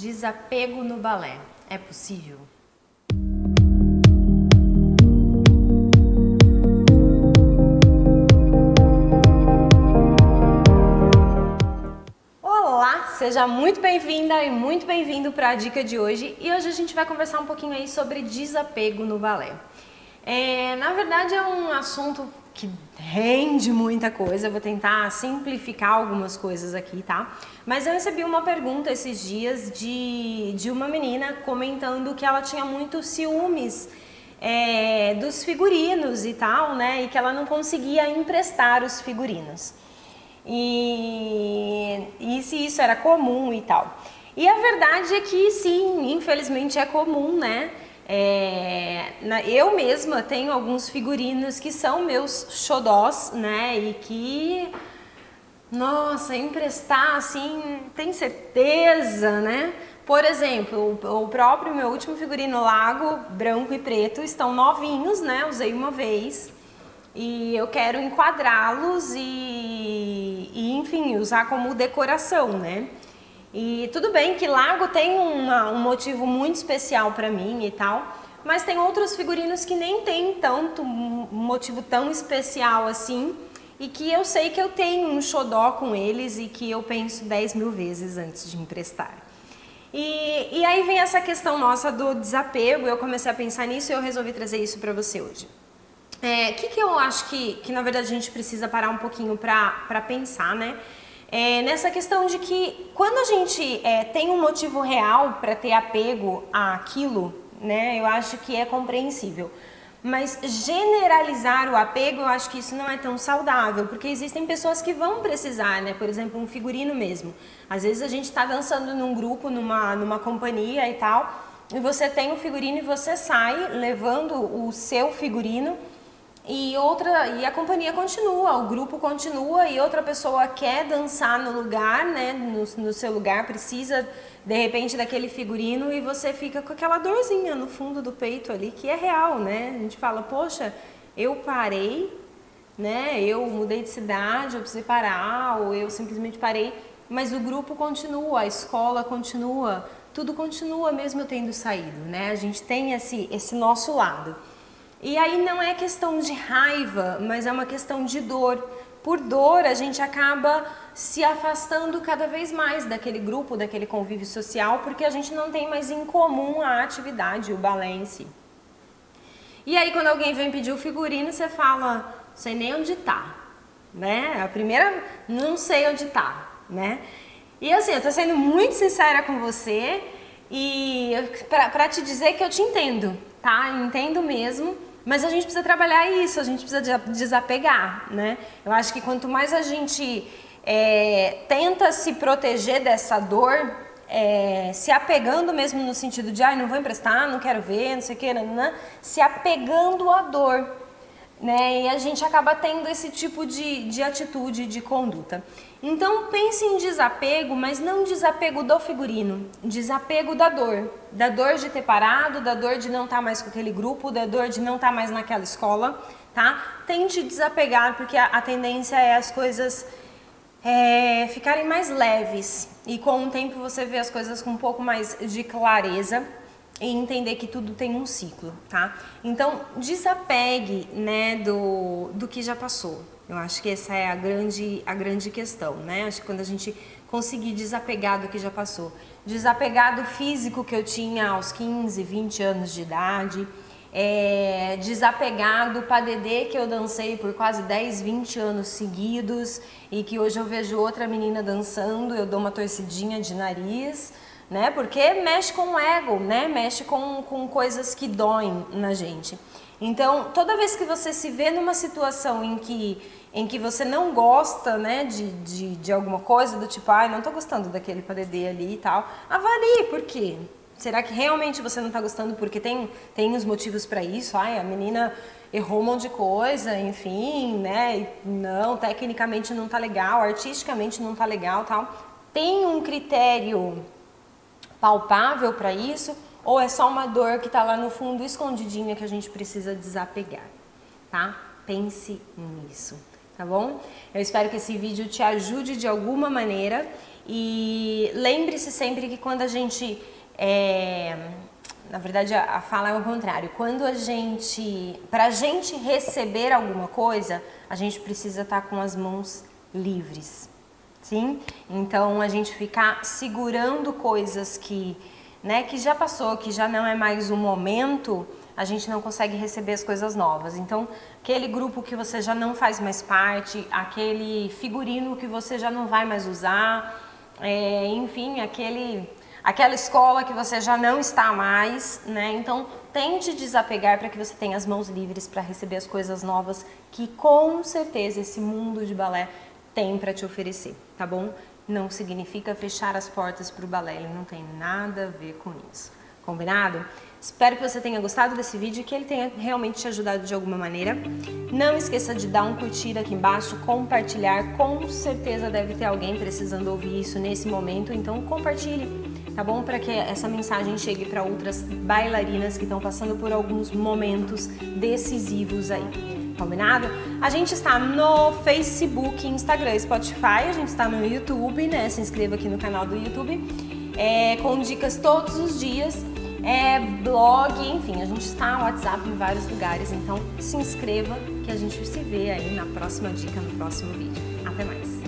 Desapego no balé. É possível? Olá, seja muito bem-vinda e muito bem-vindo para a dica de hoje. E hoje a gente vai conversar um pouquinho aí sobre desapego no balé. É, na verdade é um assunto que rende muita coisa, eu vou tentar simplificar algumas coisas aqui, tá? Mas eu recebi uma pergunta esses dias de, de uma menina comentando que ela tinha muito ciúmes é, dos figurinos e tal, né? E que ela não conseguia emprestar os figurinos. E, e se isso era comum e tal. E a verdade é que sim, infelizmente é comum, né? É, na, eu mesma tenho alguns figurinos que são meus xodós, né? E que, nossa, emprestar assim, tem certeza, né? Por exemplo, o, o próprio meu último figurino Lago, branco e preto, estão novinhos, né? Usei uma vez e eu quero enquadrá-los e, e, enfim, usar como decoração, né? E tudo bem que Lago tem uma, um motivo muito especial para mim e tal, mas tem outros figurinos que nem tem tanto um motivo tão especial assim e que eu sei que eu tenho um xodó com eles e que eu penso 10 mil vezes antes de emprestar. E, e aí vem essa questão nossa do desapego, eu comecei a pensar nisso e eu resolvi trazer isso para você hoje. O é, que, que eu acho que, que na verdade a gente precisa parar um pouquinho para pensar, né? É, nessa questão de que quando a gente é, tem um motivo real para ter apego àquilo, né, eu acho que é compreensível. Mas generalizar o apego, eu acho que isso não é tão saudável, porque existem pessoas que vão precisar, né? Por exemplo, um figurino mesmo. Às vezes a gente está dançando num grupo, numa, numa companhia e tal, e você tem um figurino e você sai levando o seu figurino e outra e a companhia continua, o grupo continua e outra pessoa quer dançar no lugar, né, no, no, seu lugar, precisa de repente daquele figurino e você fica com aquela dorzinha no fundo do peito ali que é real, né? A gente fala, poxa, eu parei, né? Eu mudei de cidade, eu precisei parar ou eu simplesmente parei, mas o grupo continua, a escola continua, tudo continua mesmo eu tendo saído, né? A gente tem esse esse nosso lado. E aí não é questão de raiva, mas é uma questão de dor. Por dor, a gente acaba se afastando cada vez mais daquele grupo, daquele convívio social, porque a gente não tem mais em comum a atividade, o balé em si. E aí, quando alguém vem pedir o figurino, você fala, sei nem onde tá, né? A primeira, não sei onde tá, né? E assim, eu tô sendo muito sincera com você e para te dizer que eu te entendo, tá? Entendo mesmo mas a gente precisa trabalhar isso, a gente precisa desapegar, né? Eu acho que quanto mais a gente é, tenta se proteger dessa dor, é, se apegando mesmo no sentido de, ai, não vou emprestar, não quero ver, não sei o que, se apegando à dor né? E a gente acaba tendo esse tipo de, de atitude, de conduta. Então pense em desapego, mas não desapego do figurino, desapego da dor, da dor de ter parado, da dor de não estar tá mais com aquele grupo, da dor de não estar tá mais naquela escola, tá? Tente desapegar, porque a, a tendência é as coisas é, ficarem mais leves e com o tempo você vê as coisas com um pouco mais de clareza e entender que tudo tem um ciclo, tá? Então, desapegue, né, do, do que já passou. Eu acho que essa é a grande, a grande questão, né? Acho que quando a gente conseguir desapegar do que já passou. Desapegar do físico que eu tinha aos 15, 20 anos de idade, é, desapegar do padedê que eu dancei por quase 10, 20 anos seguidos e que hoje eu vejo outra menina dançando, eu dou uma torcidinha de nariz, né? Porque mexe com o ego, né? Mexe com, com coisas que doem na gente. Então, toda vez que você se vê numa situação em que, em que você não gosta, né, de, de, de alguma coisa, do tipo, ai, ah, não tô gostando daquele padedê ali e tal, avalie por quê. Será que realmente você não está gostando porque tem, tem os motivos para isso? Ai, a menina errou um monte de coisa, enfim, né? Não, tecnicamente não tá legal, artisticamente não tá legal, tal. Tem um critério palpável para isso ou é só uma dor que está lá no fundo escondidinha que a gente precisa desapegar, tá? Pense nisso, tá bom? Eu espero que esse vídeo te ajude de alguma maneira E lembre-se sempre que quando a gente é, na verdade a, fala é o contrário. Quando a gente, para a gente receber alguma coisa, a gente precisa estar tá com as mãos livres, sim? Então a gente ficar segurando coisas que, né, que já passou, que já não é mais o momento, a gente não consegue receber as coisas novas. Então, aquele grupo que você já não faz mais parte, aquele figurino que você já não vai mais usar, é, enfim, aquele, aquela escola que você já não está mais, né? Então, tente desapegar para que você tenha as mãos livres para receber as coisas novas que com certeza esse mundo de balé tem para te oferecer, tá bom? Não significa fechar as portas para o balé, ele não tem nada a ver com isso. Combinado? Espero que você tenha gostado desse vídeo e que ele tenha realmente te ajudado de alguma maneira. Não esqueça de dar um curtir aqui embaixo, compartilhar. Com certeza deve ter alguém precisando ouvir isso nesse momento, então compartilhe, tá bom? Para que essa mensagem chegue para outras bailarinas que estão passando por alguns momentos decisivos aí. Combinado? A gente está no Facebook, Instagram, Spotify, a gente está no YouTube, né? Se inscreva aqui no canal do YouTube, é, com dicas todos os dias é, blog, enfim, a gente está no WhatsApp em vários lugares, então se inscreva que a gente se vê aí na próxima dica, no próximo vídeo. Até mais!